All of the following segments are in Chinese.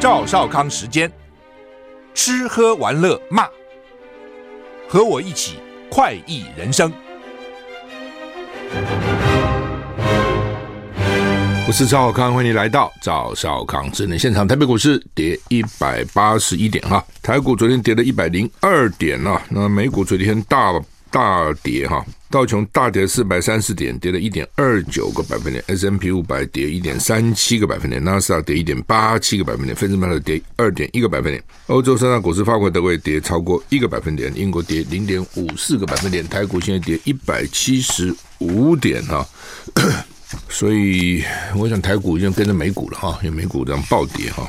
赵少康时间，吃喝玩乐骂，和我一起快意人生。我是赵少康，欢迎来到赵少康智能现场。台北股市跌一百八十一点哈，台股昨天跌了一百零二点啊，那美股昨天大大跌哈。道琼大跌四百三十点，跌了一点二九个百分点；S M P 五百跌一点三七个百分点；纳斯达克跌一点八七个百分点；费城半导体跌二点一个百分点。欧洲三大股市，法国、德国跌超过一个百分点，英国跌零点五四个百分点。台股现在跌一百七十五点哈，所以我想台股已经跟着美股了哈，因为美股这样暴跌哈。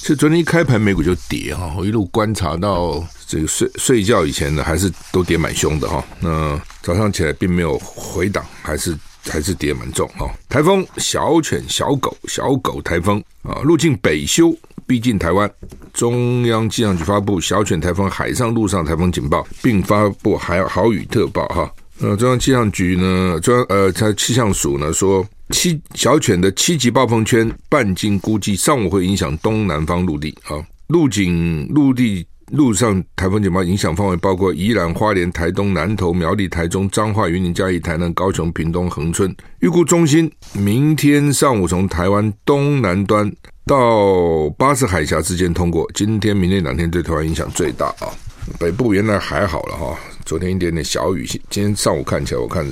其实昨天一开盘美股就跌哈，我一路观察到这个睡睡觉以前呢，还是都跌蛮凶的哈。那早上起来并没有回档，还是还是跌蛮重哈。台风小犬、小狗、小狗台风啊，路径北修逼近台湾，中央气象局发布小犬台风海上、陆上台风警报，并发布海豪雨特报哈。呃，中央气象局呢，中央呃，它气象署呢说。七小犬的七级暴风圈半径估计上午会影响东南方陆地啊，陆警陆地陆上台风警报影响范围包括宜兰、花莲、台东、南投、苗栗、台中、彰化、云林、嘉义、台南、高雄、屏东、恒春。预估中心明天上午从台湾东南端到巴士海峡之间通过，今天、明天两天对台湾影响最大啊。北部原来还好了哈，昨天一点点小雨，今天上午看起来，我看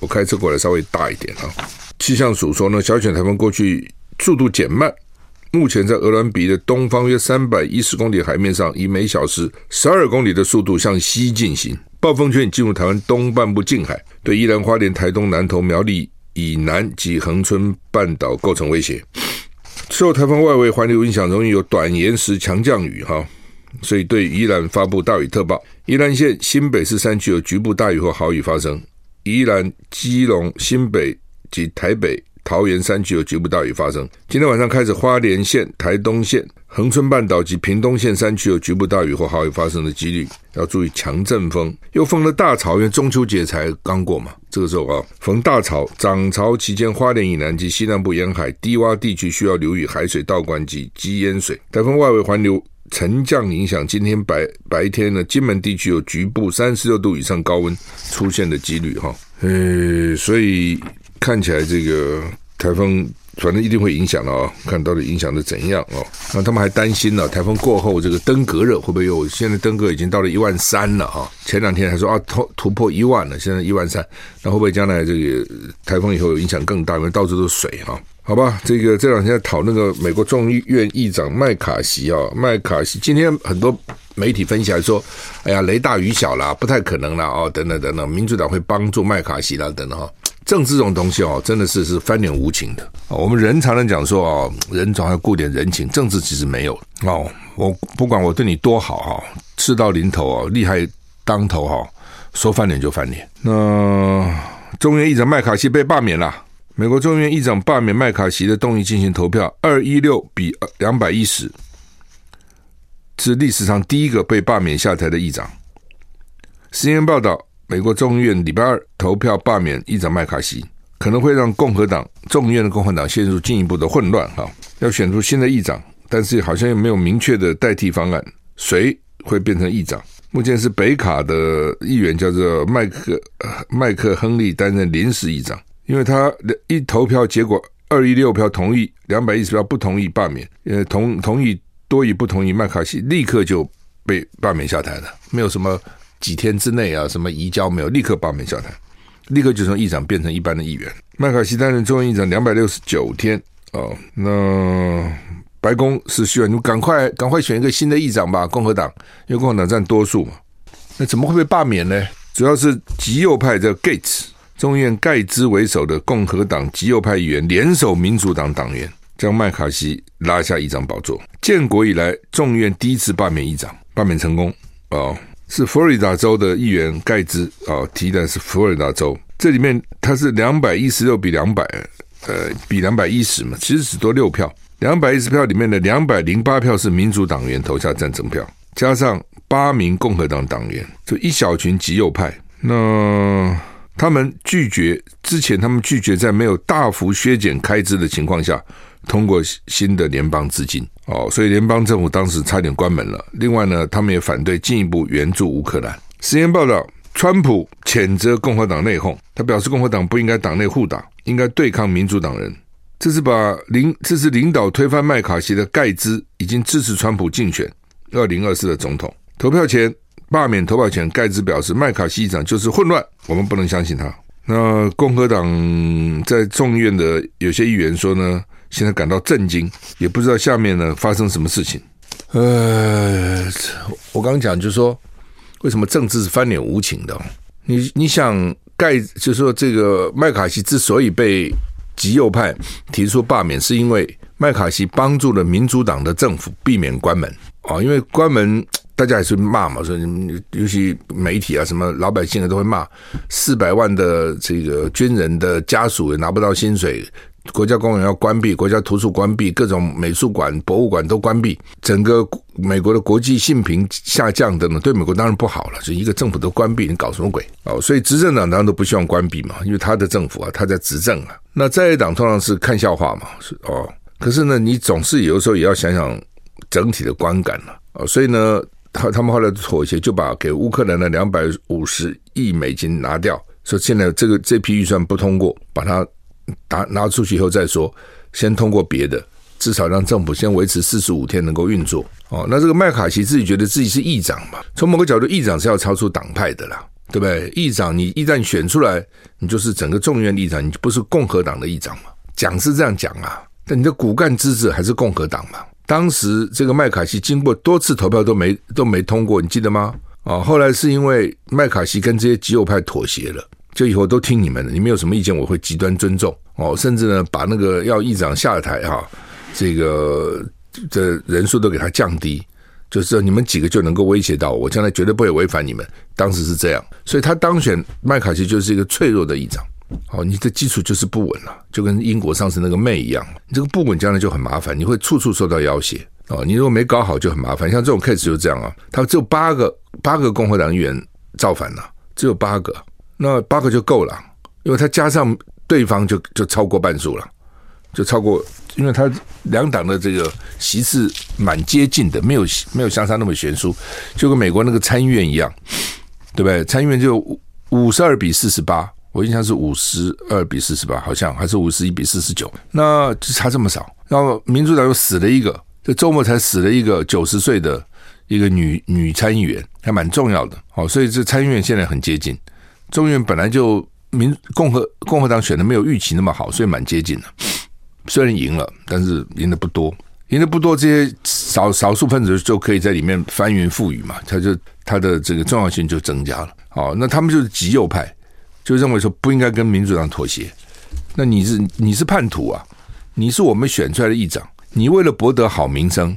我开车过来稍微大一点啊。气象署说呢，小犬台风过去速度减慢，目前在鹅銮鼻的东方约三百一十公里海面上，以每小时十二公里的速度向西进行。暴风圈已进入台湾东半部近海，对宜兰花莲、台东南投、苗栗以南及恒春半岛构成威胁。受台风外围环流影响，容易有短延时强降雨哈，所以对宜兰发布大雨特报。宜兰县新北市山区有局部大雨或豪雨发生，宜兰、基隆、新北。及台北、桃园山区有局部大雨发生。今天晚上开始，花莲县、台东县、恒春半岛及屏东县山区有局部大雨或豪雨发生的几率，要注意强阵风。又逢了大潮，因为中秋节才刚过嘛，这个时候啊，逢大潮，涨潮期间，花莲以南及西南部沿海低洼地区需要留意海水倒灌及积淹水。台风外围环流沉降影响，今天白白天呢，金门地区有局部三十六度以上高温出现的几率哈。呃，所以。看起来这个台风反正一定会影响了哦，看到底影响的怎样哦？那他们还担心呢，台风过后这个登革热会不会有？现在登革已经到了一万三了哈，前两天还说啊突突破一万了，现在一万三，那会不会将来这个台风以后有影响更大？因为到处都是水哈。好吧，这个这两天在讨那个美国众议院议长麦卡锡啊，麦卡锡今天很多媒体分析来说，哎呀雷大雨小啦，不太可能啦哦，等等等等，民主党会帮助麦卡锡啦等等哈。政治这种东西哦，真的是是翻脸无情的。我们人常常讲说哦，人总要顾点人情，政治其实没有哦。我不管我对你多好哈，事到临头哦，利害当头哈，说翻脸就翻脸。那众议院议长麦卡锡被罢免了。美国众议院议长罢免麦卡锡的动议进行投票，二一六比两百一十，是历史上第一个被罢免下台的议长。新闻报道。美国众议院礼拜二投票罢免议长麦卡锡，可能会让共和党众议院的共和党陷入进一步的混乱。哈，要选出新的议长，但是好像又没有明确的代替方案，谁会变成议长？目前是北卡的议员叫做麦克麦克亨利担任临时议长，因为他一投票结果二一六票同意，两百一十票不同意罢免，呃同同意多于不同意，麦卡锡立刻就被罢免下台了，没有什么。几天之内啊，什么移交没有，立刻罢免下台，立刻就从议长变成一般的议员。麦卡锡担任众议长两百六十九天哦，那白宫是需要你们赶快赶快选一个新的议长吧，共和党，因为共和党占多数嘛。那怎么会被罢免呢？主要是极右派的 Gates，众院盖兹为首的共和党极右派议员联手民主党党员，将麦卡锡拉下议长宝座。建国以来，众院第一次罢免议长，罢免成功哦。是佛罗里达州的议员盖兹啊、哦，提的是佛罗里达州，这里面他是两百一十六比两百，呃，比两百一十嘛，其实只多六票。两百一十票里面的两百零八票是民主党员投下赞成票，加上八名共和党党员，就一小群极右派。那他们拒绝之前，他们拒绝在没有大幅削减开支的情况下通过新的联邦资金。哦，所以联邦政府当时差点关门了。另外呢，他们也反对进一步援助乌克兰。实验报道，川普谴责共和党内讧，他表示共和党不应该党内互打，应该对抗民主党人。这是把领这是领导推翻麦卡锡的盖兹已经支持川普竞选二零二四的总统。投票前罢免投票前，盖茨表示麦卡锡议长就是混乱，我们不能相信他。那共和党在众议院的有些议员说呢，现在感到震惊，也不知道下面呢发生什么事情。呃，我刚刚讲就是说，为什么政治是翻脸无情的？你你想盖，就是说这个麦卡锡之所以被极右派提出罢免，是因为麦卡锡帮助了民主党的政府避免关门啊，因为关门大家也是骂嘛，说尤其媒体啊，什么老百姓啊都会骂，四百万的这个军人的家属也拿不到薪水。国家公园要关闭，国家图书关闭，各种美术馆、博物馆都关闭，整个美国的国际信评下降等等，对美国当然不好了。就一个政府都关闭，你搞什么鬼？哦，所以执政党当然都不希望关闭嘛，因为他的政府啊，他在执政啊。那在野党通常是看笑话嘛，是哦。可是呢，你总是有的时候也要想想整体的观感了啊。所以呢，他他们后来妥协，就把给乌克兰的两百五十亿美金拿掉，说现在这个这批预算不通过，把它。拿拿出去以后再说，先通过别的，至少让政府先维持四十五天能够运作哦。那这个麦卡锡自己觉得自己是议长嘛？从某个角度，议长是要超出党派的啦，对不对？议长你一旦选出来，你就是整个众议院议长，你不是共和党的议长嘛？讲是这样讲啊，但你的骨干支持还是共和党嘛？当时这个麦卡锡经过多次投票都没都没通过，你记得吗？哦，后来是因为麦卡锡跟这些极右派妥协了。就以后都听你们的，你们有什么意见，我会极端尊重哦。甚至呢，把那个要议长下台哈，这个的人数都给他降低，就是你们几个就能够威胁到我，我将来绝对不会违反你们。当时是这样，所以他当选麦卡锡就是一个脆弱的议长。好，你的基础就是不稳了，就跟英国上次那个妹一样，你这个不稳将来就很麻烦，你会处处受到要挟哦。你如果没搞好就很麻烦，像这种 case 就这样啊，他只有八个八个共和党议员造反了，只有八个。那八个就够了，因为他加上对方就就超过半数了，就超过，因为他两党的这个席次蛮接近的，没有没有相差那么悬殊，就跟美国那个参议院一样，对不对？参议院就五十二比四十八，我印象是五十二比四十八，好像还是五十一比四十九，那就差这么少。然后民主党又死了一个，这周末才死了一个九十岁的一个女女参议员，还蛮重要的。好，所以这参议院现在很接近。众议院本来就民共和共和党选的没有预期那么好，所以蛮接近的。虽然赢了，但是赢的不多，赢的不多，这些少少数分子就可以在里面翻云覆雨嘛，他就他的这个重要性就增加了。好，那他们就是极右派，就认为说不应该跟民主党妥协。那你是你是叛徒啊？你是我们选出来的议长，你为了博得好名声，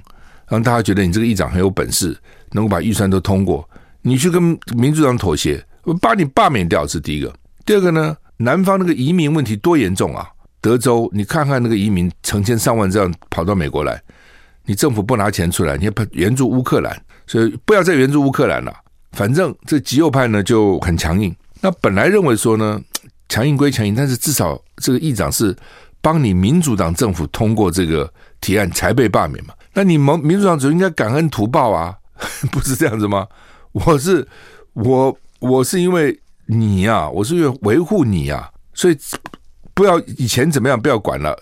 让大家觉得你这个议长很有本事，能够把预算都通过，你去跟民主党妥协。我把你罢免掉是第一个，第二个呢？南方那个移民问题多严重啊！德州，你看看那个移民成千上万这样跑到美国来，你政府不拿钱出来，你要援助乌克兰，所以不要再援助乌克兰了。反正这极右派呢就很强硬。那本来认为说呢，强硬归强硬，但是至少这个议长是帮你民主党政府通过这个提案才被罢免嘛。那你们民主党就应该感恩图报啊，不是这样子吗？我是我。我是因为你呀、啊，我是因为维护你呀、啊，所以不要以前怎么样，不要管了。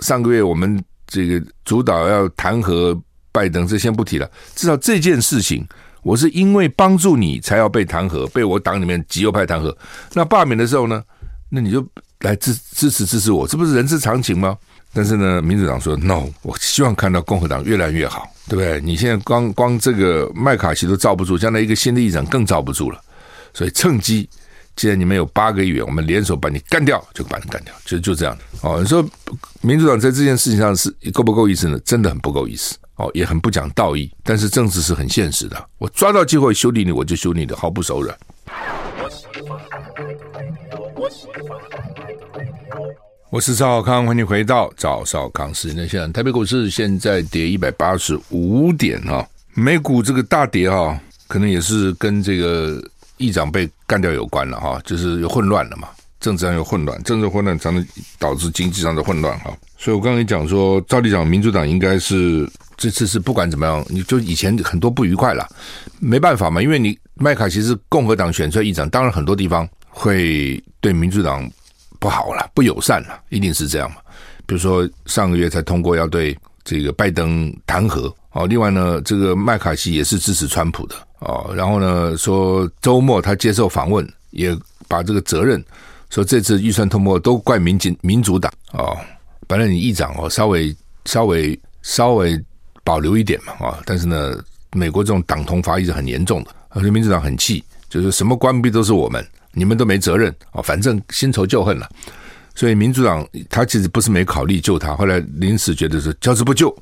上个月我们这个主导要弹劾拜登，这先不提了。至少这件事情，我是因为帮助你才要被弹劾，被我党里面极右派弹劾。那罢免的时候呢，那你就来支支持支持我，这不是人之常情吗？但是呢，民主党说 no，我希望看到共和党越来越好，对不对？你现在光光这个麦卡锡都罩不住，将来一个新的议长更罩不住了。所以趁机，既然你们有八个议员，我们联手把你干掉，就把你干掉，就就这样。哦，你说民主党在这件事情上是够不够意思呢？真的很不够意思，哦，也很不讲道义。但是政治是很现实的，我抓到机会修理你，我就修理你的，毫不手软。我是赵少康，欢迎回到赵少康时间的现场。台北股市现在跌一百八十五点哈，美股这个大跌哈。可能也是跟这个议长被干掉有关了哈，就是有混乱了嘛，政治上有混乱，政治混乱才能导致经济上的混乱哈。所以我刚才讲说，照理讲，民主党应该是这次是不管怎么样，你就以前很多不愉快了，没办法嘛，因为你麦卡锡是共和党选出来议长，当然很多地方会对民主党不好了，不友善了，一定是这样嘛。比如说上个月才通过要对这个拜登弹劾哦，另外呢，这个麦卡锡也是支持川普的哦，然后呢说周末他接受访问，也把这个责任说这次预算通过都怪民进民主党哦，本来你议长哦稍微稍微稍微。保留一点嘛，啊！但是呢，美国这种党同伐异是很严重的，而且民主党很气，就是什么关闭都是我们，你们都没责任啊！反正新仇旧恨了，所以民主党他其实不是没考虑救他，后来临时觉得是交之不救，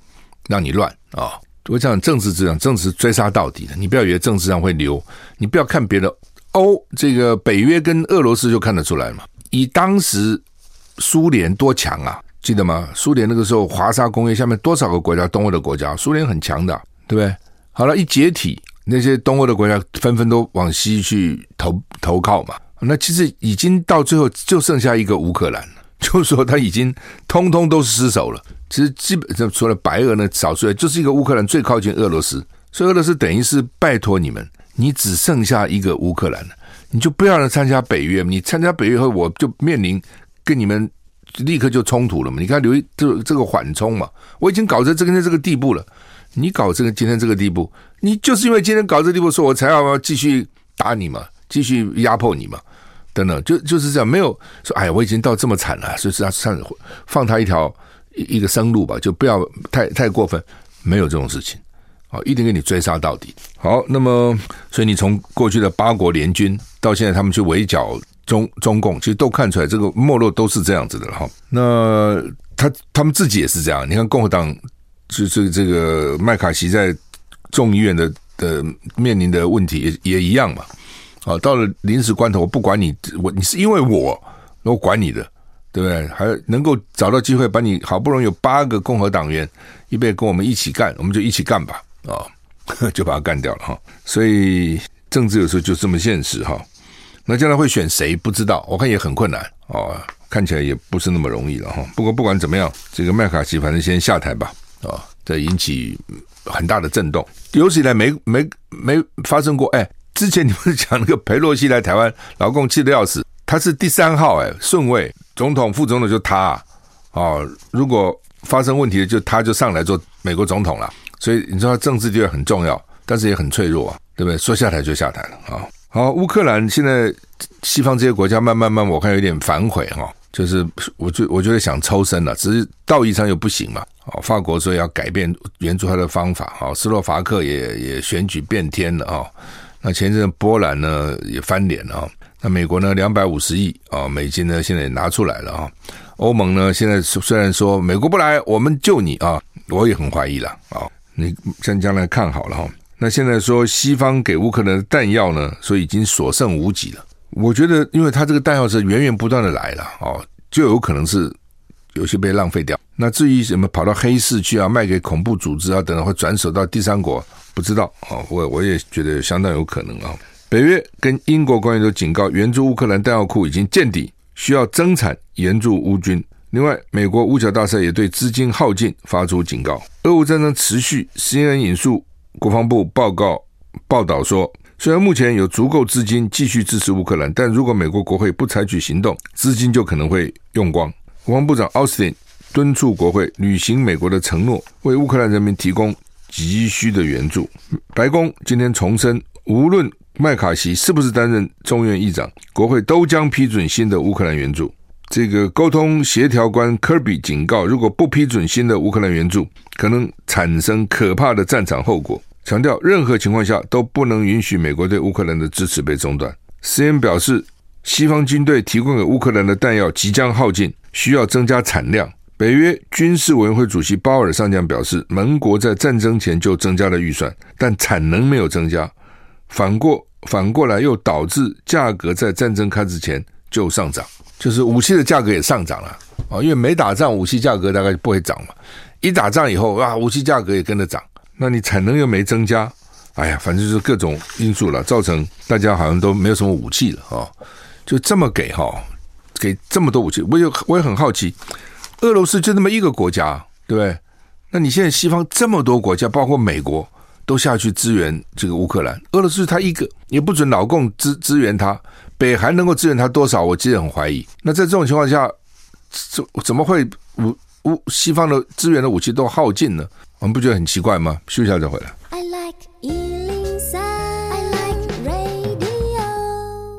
让你乱啊！我讲政治这样，政治追杀到底的，你不要以为政治上会留，你不要看别的，欧这个北约跟俄罗斯就看得出来嘛，以当时苏联多强啊！记得吗？苏联那个时候，华沙公约下面多少个国家？东欧的国家，苏联很强的，对不对？好了，一解体，那些东欧的国家纷纷都往西去投投靠嘛。那其实已经到最后，就剩下一个乌克兰了，就是说他已经通通都失守了。其实基本上除了白俄呢，少数就是一个乌克兰最靠近俄罗斯，所以俄罗斯等于是拜托你们，你只剩下一个乌克兰了，你就不要来参加北约。你参加北约后，我就面临跟你们。立刻就冲突了嘛？你看留一这这个缓冲嘛？我已经搞成这个这个地步了，你搞这个今天这个地步，你就是因为今天搞这个地步，说我才要继续打你嘛，继续压迫你嘛，等等，就就是这样，没有说哎呀，我已经到这么惨了，所以是他算放他一条一一个生路吧，就不要太太过分，没有这种事情，好，一定给你追杀到底。好，那么所以你从过去的八国联军到现在他们去围剿。中中共其实都看出来，这个没落都是这样子的哈。那他他们自己也是这样。你看共和党，就是这个麦卡锡在众议院的的面临的问题也也一样嘛。啊，到了临时关头，我不管你，我你是因为我，我管你的，对不对？还能够找到机会把你好不容易有八个共和党员预备跟我们一起干，我们就一起干吧。啊，就把他干掉了哈。所以政治有时候就这么现实哈。那将来会选谁不知道，我看也很困难哦，看起来也不是那么容易了哈。不过不管怎么样，这个麦卡锡反正先下台吧啊，这引起很大的震动，有史以来没没没发生过。哎，之前你们讲那个裴洛西来台湾，老共气得要死，他是第三号哎，顺位总统副总统就他啊，哦，如果发生问题就他就上来做美国总统了，所以你知道政治地位很重要，但是也很脆弱啊，对不对？说下台就下台了啊。好，乌克兰现在西方这些国家慢慢慢，我看有点反悔哈，就是我就我觉得想抽身了，只是道义上又不行嘛。哦，法国说要改变援助他的方法，哈，斯洛伐克也也选举变天了啊。那前阵波兰呢也翻脸了啊。那美国呢两百五十亿啊美金呢现在也拿出来了啊。欧盟呢现在虽然说美国不来，我们救你啊，我也很怀疑了啊。你将将来看好了哈。那现在说西方给乌克兰的弹药呢，说已经所剩无几了。我觉得，因为他这个弹药是源源不断的来了哦，就有可能是有些被浪费掉。那至于什么跑到黑市去啊，卖给恐怖组织啊等等，会转手到第三国，不知道啊。我我也觉得相当有可能啊。北约跟英国官员都警告，援助乌克兰弹药库已经见底，需要增产援助乌军。另外，美国五角大厦也对资金耗尽发出警告。俄乌战争持续，CNN 引述。国防部报告报道说，虽然目前有足够资金继续支持乌克兰，但如果美国国会不采取行动，资金就可能会用光。国防部长奥斯汀敦促国会履行美国的承诺，为乌克兰人民提供急需的援助。白宫今天重申，无论麦卡锡是不是担任众院议长，国会都将批准新的乌克兰援助。这个沟通协调官科比警告，如果不批准新的乌克兰援助，可能产生可怕的战场后果。强调任何情况下都不能允许美国对乌克兰的支持被中断。cn 表示，西方军队提供给乌克兰的弹药即将耗尽，需要增加产量。北约军事委员会主席鲍尔上将表示，盟国在战争前就增加了预算，但产能没有增加，反过反过来又导致价格在战争开始前就上涨。就是武器的价格也上涨了啊，因为没打仗，武器价格大概就不会涨嘛。一打仗以后啊，武器价格也跟着涨，那你产能又没增加，哎呀，反正就是各种因素了，造成大家好像都没有什么武器了啊。就这么给哈，给这么多武器，我也我也很好奇，俄罗斯就那么一个国家，对不对？那你现在西方这么多国家，包括美国，都下去支援这个乌克兰，俄罗斯他一个也不准老共支支援他，北韩能够支援他多少？我其实很怀疑。那在这种情况下，怎怎么会武武西方的资源的武器都耗尽呢？我们不觉得很奇怪吗？休息一下再回来。I like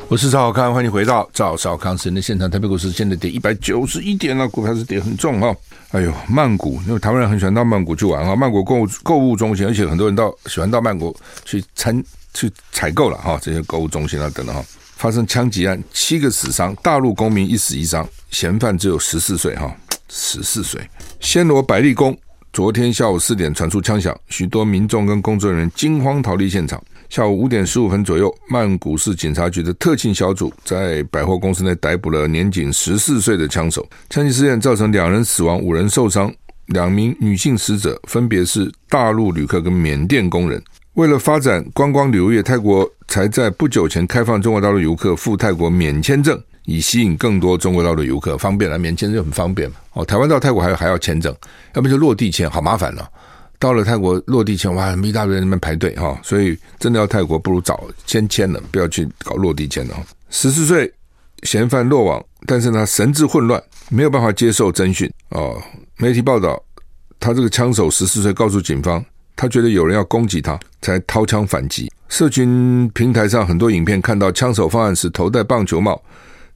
我是赵小康，欢迎回到赵少康时间的现场。台北股市现在跌一百九十一点了，股票是跌很重哈。哎呦，曼谷，因为台湾人很喜欢到曼谷去玩哈，曼谷购物购物中心，而且很多人到喜欢到曼谷去参去采购了哈，这些购物中心啊等等哈。发生枪击案，七个死伤，大陆公民一死一伤，嫌犯只有十四岁哈，十四岁。暹罗百丽宫，昨天下午四点传出枪响，许多民众跟工作人员惊慌逃离现场。下午五点十五分左右，曼谷市警察局的特勤小组在百货公司内逮捕了年仅十四岁的枪手。枪击事件造成两人死亡、五人受伤，两名女性死者分别是大陆旅客跟缅甸工人。为了发展观光旅游业，泰国才在不久前开放中国大陆游客赴泰国免签证，以吸引更多中国大陆游客，方便了，免签证很方便嘛。哦，台湾到泰国还还要签证，要不就落地签，好麻烦了。到了泰国落地签，哇，一大堆人那边排队哈，所以真的要泰国，不如早先签了，不要去搞落地签了。十四岁嫌犯落网，但是呢，神志混乱，没有办法接受侦讯哦。媒体报道，他这个枪手十四岁，告诉警方，他觉得有人要攻击他，才掏枪反击。社群平台上很多影片看到枪手方案时头戴棒球帽、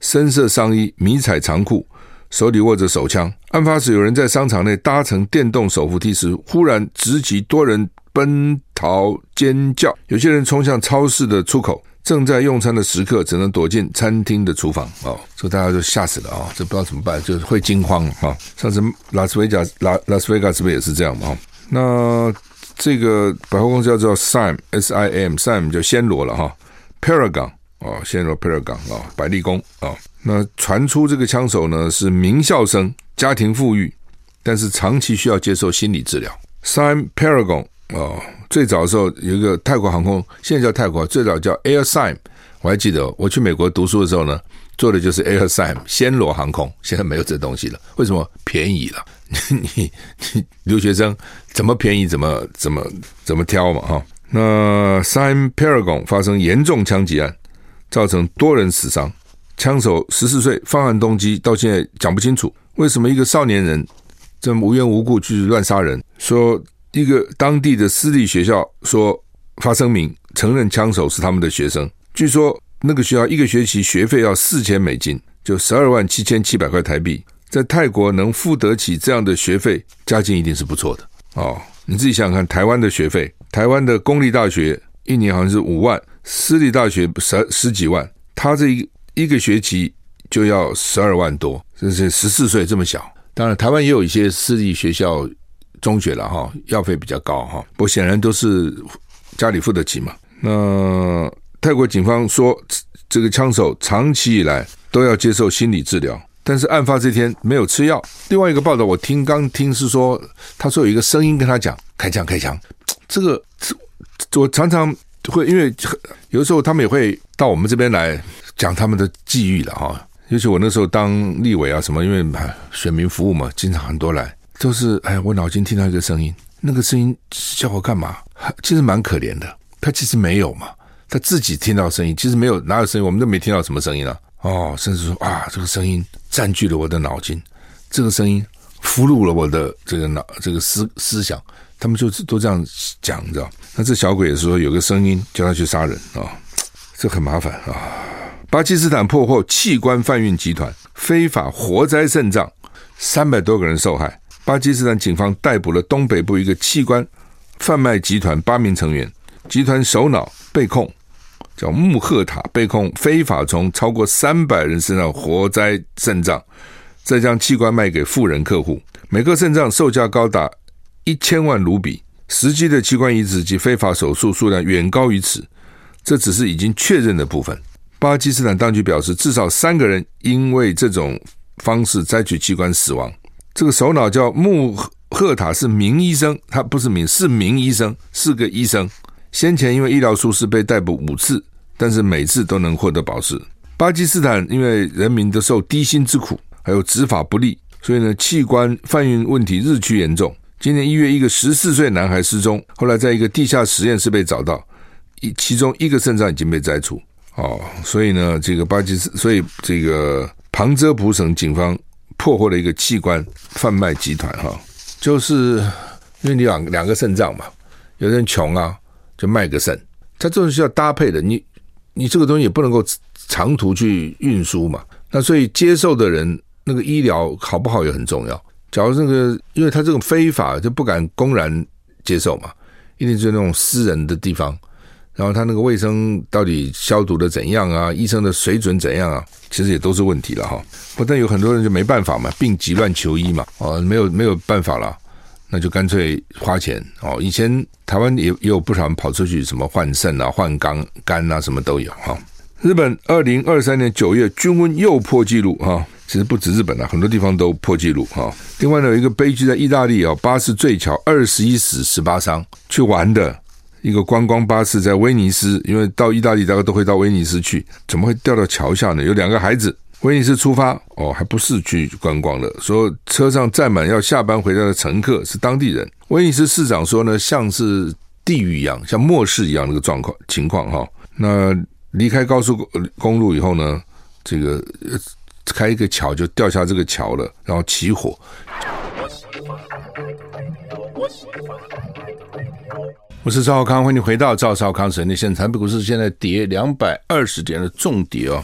深色上衣、迷彩长裤。手里握着手枪。案发时，有人在商场内搭乘电动手扶梯时，忽然直击，多人奔逃尖叫。有些人冲向超市的出口，正在用餐的食客只能躲进餐厅的厨房。哦，这大家就吓死了啊！这不知道怎么办，就是会惊慌啊。上次拉斯维加拉拉斯维加是不是也是这样嘛？那这个百货公司叫做 SIM，S I M，SIM 叫暹罗了哈，Paragon 哦，暹罗 Paragon 啊，百丽宫啊。那传出这个枪手呢是名校生，家庭富裕，但是长期需要接受心理治疗。SIM Paragon 哦，最早的时候有一个泰国航空，现在叫泰国，最早叫 Air SIM，。我还记得我去美国读书的时候呢，做的就是 Air Siam 暹罗航空。现在没有这东西了，为什么？便宜了。你你留学生怎么便宜怎么怎么怎么挑嘛哈。那 Siam Paragon 发生严重枪击案，造成多人死伤。枪手十四岁，犯案动机到现在讲不清楚。为什么一个少年人这么无缘无故去乱杀人？说一个当地的私立学校说发声明承认枪手是他们的学生。据说那个学校一个学期学费要四千美金，就十二万七千七百块台币。在泰国能付得起这样的学费，家境一定是不错的哦。你自己想想看，台湾的学费，台湾的公立大学一年好像是五万，私立大学十十几万，他这一。一个学期就要十二万多，这是十四岁这么小。当然，台湾也有一些私立学校中学了哈，药费比较高哈。不过显然都是家里付得起嘛。那泰国警方说，这个枪手长期以来都要接受心理治疗，但是案发这天没有吃药。另外一个报道，我听刚听是说，他说有一个声音跟他讲开枪开枪。这个我常常会因为有时候他们也会到我们这边来。讲他们的际遇了哈，尤其我那时候当立委啊什么，因为选民服务嘛，经常很多来，都是哎，我脑筋听到一个声音，那个声音叫我干嘛？其实蛮可怜的，他其实没有嘛，他自己听到声音，其实没有，哪有声音？我们都没听到什么声音啊。哦，甚至说啊，这个声音占据了我的脑筋，这个声音俘虏了我的这个脑这个思思想，他们就是都这样讲，你知道？那这小鬼也说有个声音叫他去杀人啊，这很麻烦啊。巴基斯坦破获器官贩运集团，非法活摘肾脏，三百多个人受害。巴基斯坦警方逮捕了东北部一个器官贩卖集团八名成员，集团首脑被控叫穆赫塔，被控非法从超过三百人身上活摘肾脏，再将器官卖给富人客户，每个肾脏售价高达一千万卢比，实际的器官移植及非法手术数量远高于此，这只是已经确认的部分。巴基斯坦当局表示，至少三个人因为这种方式摘取器官死亡。这个首脑叫穆赫塔，是名医生，他不是名，是名医生，是个医生。先前因为医疗疏失被逮捕五次，但是每次都能获得保释。巴基斯坦因为人民都受低薪之苦，还有执法不力，所以呢，器官贩运问题日趋严重。今年一月，一个十四岁男孩失踪，后来在一个地下实验室被找到，一其中一个肾脏已经被摘除。哦，所以呢，这个巴基斯，所以这个旁遮普省警方破获了一个器官贩卖集团，哈、就是因为你两两个肾脏嘛，有人穷啊，就卖个肾，它这种是要搭配的，你你这个东西也不能够长途去运输嘛，那所以接受的人那个医疗好不好也很重要。假如这个，因为他这种非法就不敢公然接受嘛，一定是那种私人的地方。然后他那个卫生到底消毒的怎样啊？医生的水准怎样啊？其实也都是问题了哈。不但有很多人就没办法嘛，病急乱求医嘛，哦，没有没有办法了，那就干脆花钱哦。以前台湾也也有不少人跑出去什么换肾啊、换肝肝啊，什么都有哈。日本二零二三年九月均温又破纪录哈，其实不止日本啊，很多地方都破纪录哈。另外呢，有一个悲剧在意大利啊，巴士坠桥，二十一死十八伤，去玩的。一个观光巴士在威尼斯，因为到意大利大家都会到威尼斯去，怎么会掉到桥下呢？有两个孩子，威尼斯出发哦，还不是去观光的，说车上载满要下班回家的乘客是当地人。威尼斯市长说呢，像是地狱一样，像末世一样那个状况情况哈。那离开高速公路以后呢，这个开一个桥就掉下这个桥了，然后起火。我是赵少康，欢迎回到赵少康神的现场。台北股市现在跌两百二十点的重跌哦。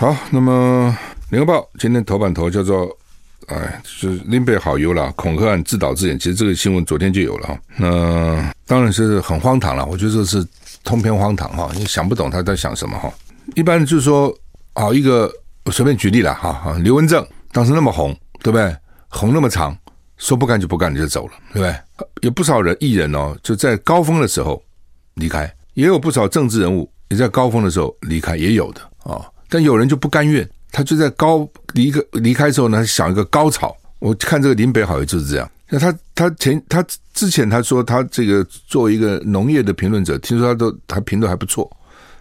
好，那么《联合报》今天头版头叫做“哎，就是林北好油了，恐吓案自导自演”。其实这个新闻昨天就有了哈。那当然是很荒唐了，我觉得这是通篇荒唐哈，你想不懂他在想什么哈。一般就是说，好一个我随便举例了哈哈，刘文正当时那么红，对不对？红那么长。说不干就不干，你就走了，对不对？有不少人艺人哦，就在高峰的时候离开，也有不少政治人物也在高峰的时候离开，也有的啊、但有人就不甘愿，他就在高离个离开之后呢，想一个高潮。我看这个林北好友就是这样。那他他前他之前他说他这个作为一个农业的评论者，听说他都他评论还不错，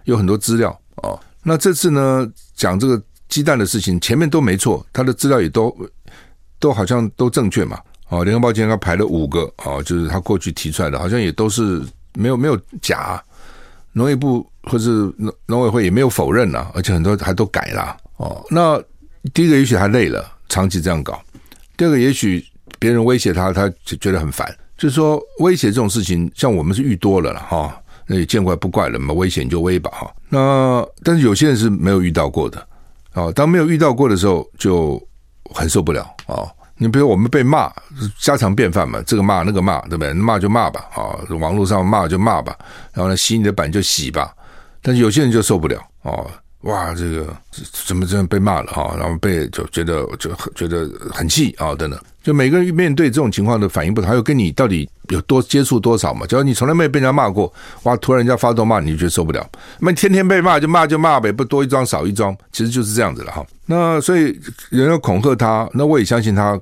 有很多资料啊、哦。那这次呢讲这个鸡蛋的事情，前面都没错，他的资料也都都好像都正确嘛。哦，联合报今天他排了五个，哦，就是他过去提出来的，好像也都是没有没有假，农业部或是农农委会也没有否认呐，而且很多还都改了，哦，那第一个也许还累了，长期这样搞；第二个也许别人威胁他，他就觉得很烦，就是说威胁这种事情，像我们是遇多了了哈，那也见怪不怪了嘛，威胁你就威吧哈。那但是有些人是没有遇到过的，哦，当没有遇到过的时候，就很受不了哦。你比如我们被骂，家常便饭嘛，这个骂那个骂，对不对？骂就骂吧，啊，网络上骂就骂吧，然后呢，洗你的版就洗吧。但是有些人就受不了，哦，哇，这个怎么这样被骂了哈？然后被就觉得就觉得很气啊，等等。就每个人面对这种情况的反应不同，还有跟你到底有多接触多少嘛？假如你从来没有被人家骂过，哇，突然人家发动骂你，就觉得受不了。那天天被骂就骂就骂呗，不多一桩少一桩，其实就是这样子了哈。那所以人要恐吓他，那我也相信他。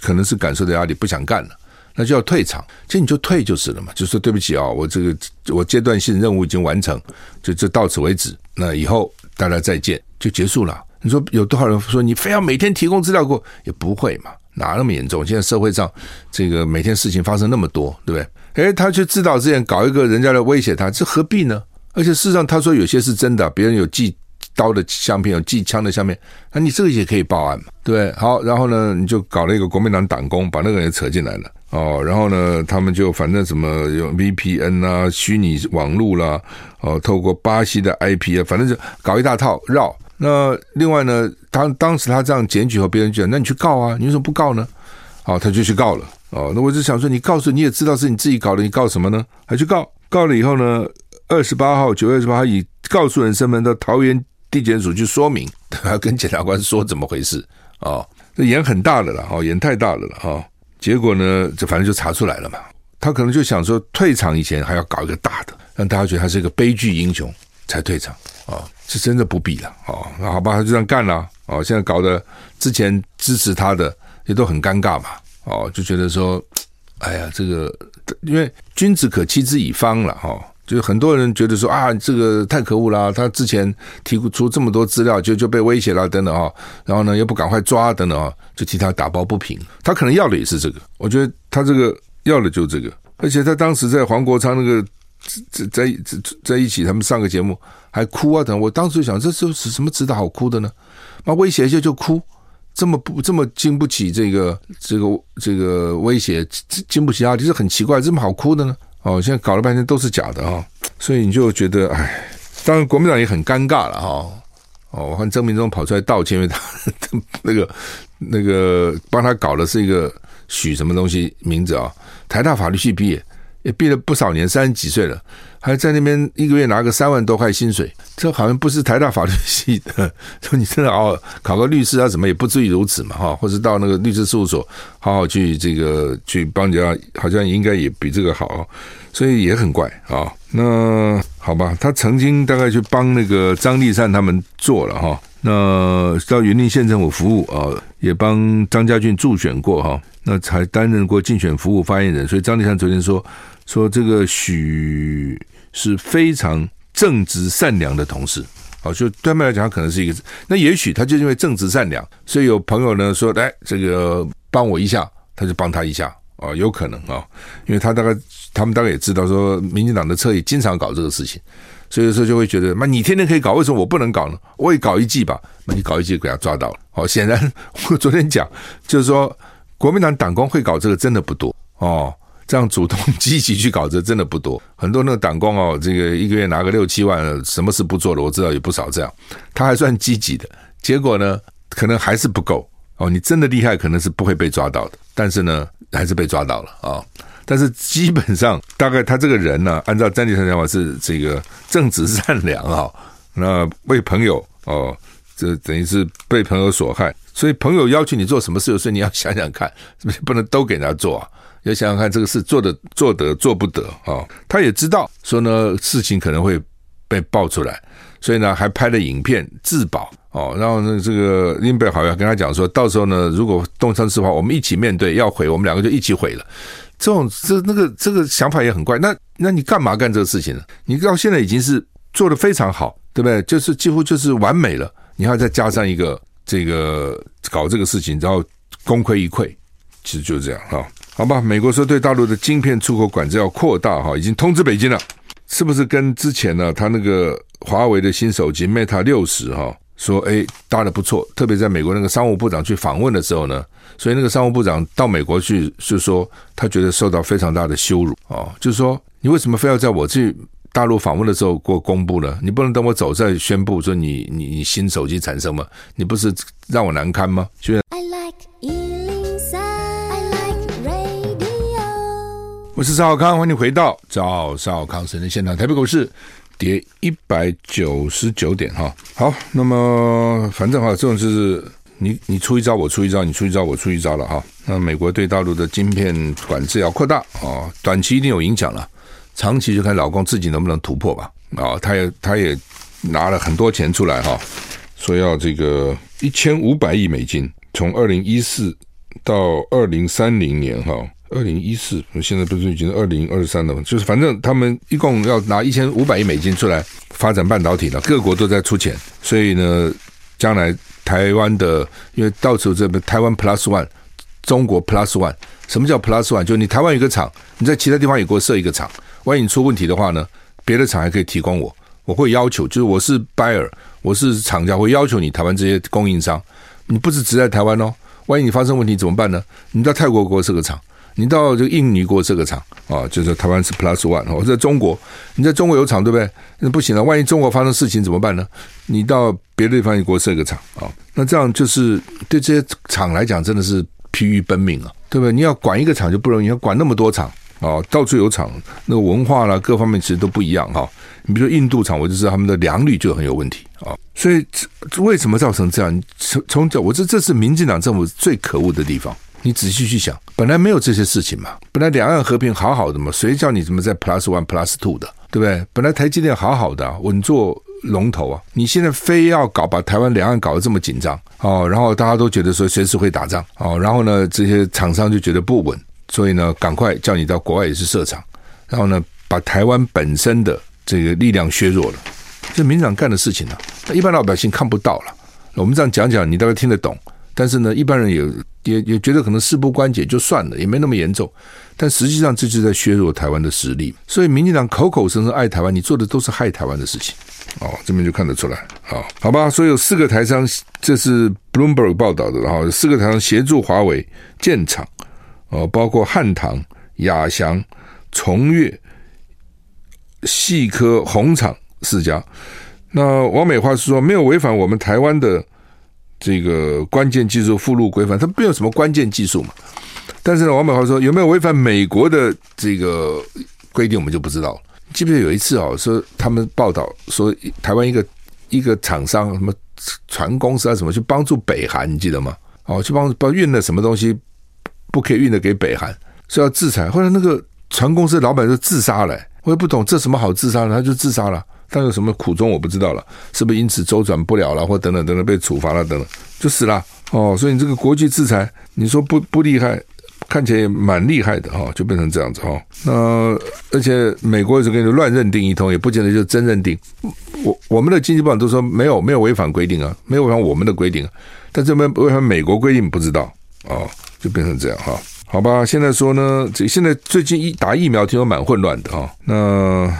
可能是感受的压力，不想干了，那就要退场。其实你就退就是了嘛，就说对不起啊，我这个我阶段性任务已经完成，就就到此为止。那以后大家再见，就结束了。你说有多少人说你非要每天提供资料过，也不会嘛，哪那么严重？现在社会上这个每天事情发生那么多，对不对？诶，他去自导自演搞一个人家来威胁他，这何必呢？而且事实上他说有些是真的，别人有记。刀的相片有寄枪的相片，那你这个也可以报案嘛？对，好，然后呢，你就搞了一个国民党党工，把那个人扯进来了哦。然后呢，他们就反正什么用 VPN 啊、虚拟网络啦，哦，透过巴西的 IP 啊，反正就搞一大套绕。那另外呢，当当时他这样检举后，别人讲，那你去告啊，你为什么不告呢？好，他就去告了。哦，那我就想说，你告诉你也知道是你自己搞的，你告什么呢？还去告？告了以后呢，二十八号，九月二十八号以告诉人身份到桃园。地检署去说明，还 要跟检察官说怎么回事啊？这眼很大的了，哦，眼太大了了哈。结果呢，这反正就查出来了嘛。他可能就想说，退场以前还要搞一个大的，让大家觉得他是一个悲剧英雄才退场啊。是真的不必了哦。那好吧，他就这样干了哦。现在搞得之前支持他的也都很尴尬嘛。哦，就觉得说，哎呀，这个因为君子可欺之以方了哈。就是很多人觉得说啊，这个太可恶了，他之前提出这么多资料，就就被威胁了等等啊，然后呢又不赶快抓等等啊，就替他打抱不平。他可能要的也是这个，我觉得他这个要的就是这个，而且他当时在黄国昌那个在在在一起，他们上个节目还哭啊等，我当时就想，这是什么值得好哭的呢？那威胁一下就哭，这么不这么经不起这个这个这个威胁，经不起压力，是很奇怪，这么好哭的呢？哦，现在搞了半天都是假的哈、哦，所以你就觉得，哎，当然国民党也很尴尬了哈、哦。我看曾明忠跑出来道歉，因为他那个那个帮他搞的是一个许什么东西名字啊、台大法律系毕业，也毕了不少年，三十几岁了。还在那边一个月拿个三万多块薪水，这好像不是台大法律系的。说你真的哦，考个律师啊，怎么也不至于如此嘛，哈，或者到那个律师事务所好好去这个去帮人家，好像应该也比这个好，所以也很怪啊。那好吧，他曾经大概去帮那个张立善他们做了哈，那到云林县政府服务啊，也帮张家俊助选过哈，那才担任过竞选服务发言人，所以张立善昨天说说这个许。是非常正直善良的同事，好，就对他们来讲，他可能是一个。那也许他就因为正直善良，所以有朋友呢说，来这个帮我一下，他就帮他一下啊，有可能啊，因为他大概他们大概也知道说，民进党的侧翼经常搞这个事情，所以说就会觉得，那你天天可以搞，为什么我不能搞呢？我也搞一记吧，那你搞一记给他抓到了。好，显然我昨天讲就是说，国民党党工会搞这个真的不多哦。这样主动积极去搞这真的不多，很多那个党工哦，这个一个月拿个六七万，什么事不做的，我知道有不少这样，他还算积极的，结果呢，可能还是不够哦。你真的厉害，可能是不会被抓到的，但是呢，还是被抓到了啊、但是基本上，大概他这个人呢，按照詹立成讲法是这个正直善良啊、哦，那为朋友哦，这等于是被朋友所害，所以朋友要求你做什么事，所以你要想想看，是不是不能都给他做啊？要想想看，这个事做得做得做不得啊、哦！他也知道说呢，事情可能会被爆出来，所以呢，还拍了影片自保哦。然后呢，这个林北好像跟他讲说，到时候呢，如果东窗事发，我们一起面对，要毁，我们两个就一起毁了。这种这那个这个想法也很怪。那那你干嘛干这个事情呢？你到现在已经是做得非常好，对不对？就是几乎就是完美了，你还要再加上一个这个搞这个事情，然后功亏一篑，其实就是这样哈。好吧，美国说对大陆的晶片出口管制要扩大哈，已经通知北京了，是不是跟之前呢？他那个华为的新手机 Mate 六十哈，说哎搭的不错，特别在美国那个商务部长去访问的时候呢，所以那个商务部长到美国去就说他觉得受到非常大的羞辱啊，就是说你为什么非要在我去大陆访问的时候给我公布呢？你不能等我走再宣布说你你你新手机产生吗？你不是让我难堪吗？所以。我是赵少康，欢迎你回到赵少康新闻现场。台北股市跌一百九十九点哈。好，那么反正哈，这种就是你你出一招，我出一招，你出一招，我出一招了哈。那美国对大陆的晶片管制要扩大啊，短期一定有影响了，长期就看老公自己能不能突破吧。啊，他也他也拿了很多钱出来哈，说要这个一千五百亿美金，从二零一四到二零三零年哈。二零一四，现在不是已经二零二三了吗？就是反正他们一共要拿一千五百亿美金出来发展半导体了，各国都在出钱，所以呢，将来台湾的，因为到处这边台湾 Plus One，中国 Plus One，什么叫 Plus One？就你台湾有个厂，你在其他地方也给我设一个厂，万一你出问题的话呢，别的厂还可以提供我，我会要求，就是我是 buyer，我是厂家，会要求你台湾这些供应商，你不是只在台湾哦，万一你发生问题怎么办呢？你到泰国给我设个厂。你到这个印尼国设个厂啊，就是台湾是 Plus One，或者在中国，你在中国有厂对不对？那不行了，万一中国发生事情怎么办呢？你到别的地方你给我设个厂啊，那这样就是对这些厂来讲真的是疲于奔命啊，对不对？你要管一个厂就不容易，要管那么多厂啊，到处有厂，那个文化啦各方面其实都不一样哈。你比如说印度厂，我就知道他们的良率就很有问题啊，所以为什么造成这样？从从这，我这这是民进党政府最可恶的地方。你仔细去想，本来没有这些事情嘛，本来两岸和平好好的嘛，谁叫你怎么在 plus one plus two 的，对不对？本来台积电好好的啊，稳坐龙头啊，你现在非要搞把台湾两岸搞得这么紧张哦，然后大家都觉得说随时会打仗哦，然后呢，这些厂商就觉得不稳，所以呢，赶快叫你到国外也是设厂，然后呢，把台湾本身的这个力量削弱了，这民长干的事情呢、啊，一般老百姓看不到了。我们这样讲讲，你大概听得懂。但是呢，一般人也也也觉得可能事不关己就算了，也没那么严重。但实际上，这就是在削弱台湾的实力。所以，民进党口口声声爱台湾，你做的都是害台湾的事情。哦，这边就看得出来。好，好吧。所以有四个台商，这是 Bloomberg 报道的。然后四个台商协助华为建厂，哦，包括汉唐、亚翔、崇越、细科、红厂四家。那王美花是说，没有违反我们台湾的。这个关键技术附录规范，它没有什么关键技术嘛？但是呢，王美华说有没有违反美国的这个规定，我们就不知道了。记不记得有一次啊、哦，说他们报道说台湾一个一个厂商什么船公司啊什么去帮助北韩，你记得吗？哦，去帮帮运了什么东西不可以运的给北韩，说要制裁。后来那个船公司的老板就自杀了，我也不懂这什么好自杀的，他就自杀了。但有什么苦衷我不知道了，是不是因此周转不了了，或等等等等被处罚了等等，就死了哦。所以你这个国际制裁，你说不不厉害，看起来也蛮厉害的哈、哦，就变成这样子哈、哦。那而且美国一直跟你乱认定一通，也不见得就真认定。我我们的经济部长都说没有没有违反规定啊，没有违反我们的规定，但这边违反美国规定不知道哦，就变成这样哈、好吧，现在说呢，这现在最近一打疫苗听说蛮混乱的哈、哦。那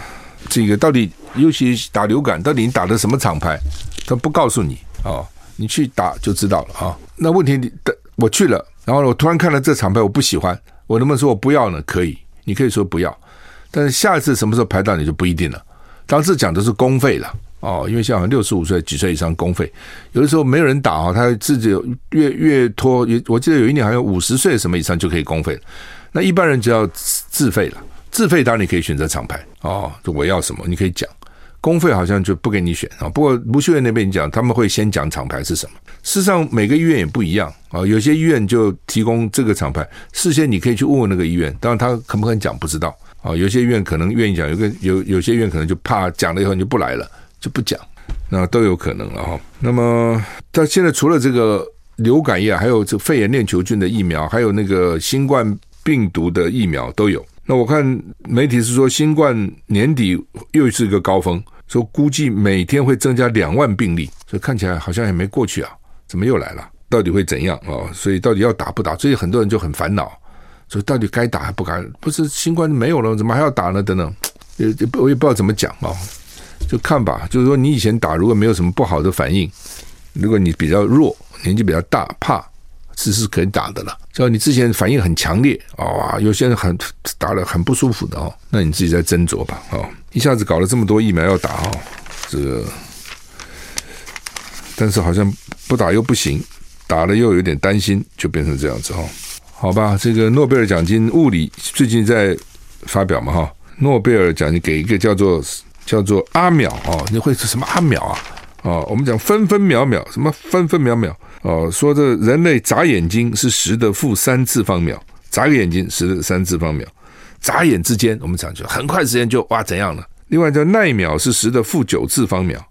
这个到底？尤其打流感，到底你打的什么厂牌？他不告诉你哦，你去打就知道了啊。那问题，你我去了，然后我突然看了这厂牌，我不喜欢，我能不能说我不要呢？可以，你可以说不要，但是下一次什么时候排到你就不一定了。当时讲的是公费了哦，因为像六十五岁几岁以上公费，有的时候没有人打啊，他自己越越拖，我记得有一年好像五十岁什么以上就可以公费，那一般人就要自费了。自费当然你可以选择厂牌哦，就我要什么你可以讲。公费好像就不给你选啊，不过卢秀燕那边讲，他们会先讲厂牌是什么。事实上，每个医院也不一样啊，有些医院就提供这个厂牌，事先你可以去问问那个医院，当然他肯不肯讲不知道啊。有些医院可能愿意讲，有个有有些医院可能就怕讲了以后你就不来了，就不讲，那都有可能了哈。那么，但现在除了这个流感疫，还有这肺炎链球菌的疫苗，还有那个新冠病毒的疫苗都有。那我看媒体是说，新冠年底又是一个高峰。说估计每天会增加两万病例，所以看起来好像也没过去啊，怎么又来了？到底会怎样啊？所以到底要打不打？所以很多人就很烦恼，所以到底该打还不该？不是新冠没有了，怎么还要打呢？等等，也我也不知道怎么讲啊，就看吧。就是说，你以前打如果没有什么不好的反应，如果你比较弱，年纪比较大，怕。是是可以打的了，叫你之前反应很强烈啊，有些人很打了很不舒服的哦，那你自己再斟酌吧哦。一下子搞了这么多疫苗要打哦，这个，但是好像不打又不行，打了又有点担心，就变成这样子哦。好吧，这个诺贝尔奖金物理最近在发表嘛哈，诺贝尔奖金给一个叫做叫做阿秒哦，你会是什么阿秒啊？哦，我们讲分分秒秒，什么分分秒秒。哦，说这人类眨眼睛是十的负三次方秒，眨个眼睛十的三次方秒，眨眼之间我们讲就很快时间就哇怎样了？另外叫奈秒是十的负九次方秒，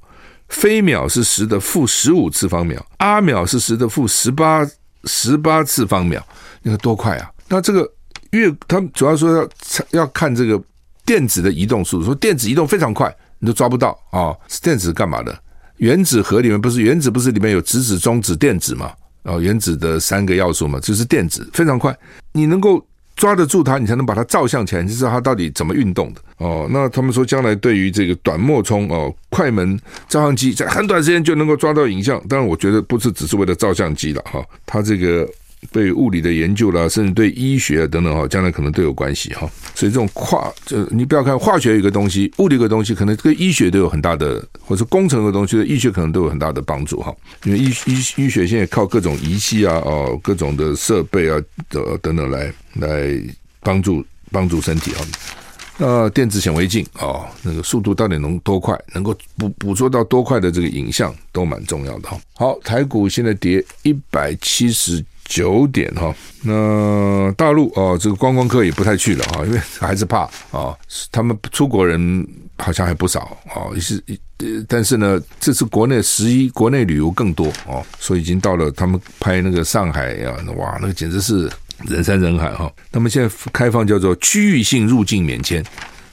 飞秒是十的负十五次方秒，阿秒是十的负十八十八次方秒，你看多快啊！那这个越他们主要说要要看这个电子的移动速度，说电子移动非常快，你都抓不到啊、电子干嘛的？原子核里面不是原子不是里面有质子、中子、电子嘛？哦，原子的三个要素嘛，就是电子非常快，你能够抓得住它，你才能把它照相起来，你就知道它到底怎么运动的哦。那他们说将来对于这个短脉冲哦，快门照相机在很短时间就能够抓到影像，当然我觉得不是只是为了照相机了哈，它这个。对物理的研究啦，甚至对医学啊等等哈，将来可能都有关系哈。所以这种跨，就你不要看化学一个东西，物理一个东西，可能跟医学都有很大的，或者工程的东西，对医学可能都有很大的帮助哈。因为医医医学现在靠各种仪器啊，哦，各种的设备啊，呃等等来来帮助帮助身体哈。那电子显微镜啊，那个速度到底能多快，能够捕捕捉到多快的这个影像，都蛮重要的哈。好，台股现在跌一百七十。九点哈，那大陆哦，这个观光客也不太去了哈，因为还是怕啊。他们出国人好像还不少啊，也是，但是呢，这次国内十一国内旅游更多哦，所以已经到了他们拍那个上海呀，哇，那个简直是人山人海哈。他们现在开放叫做区域性入境免签，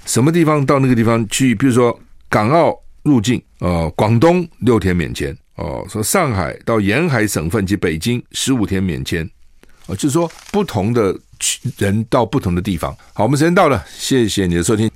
什么地方到那个地方去，比如说港澳入境，呃，广东六天免签，哦，说上海到沿海省份及北京十五天免签，哦，就是说不同的人到不同的地方。好，我们时间到了，谢谢你的收听。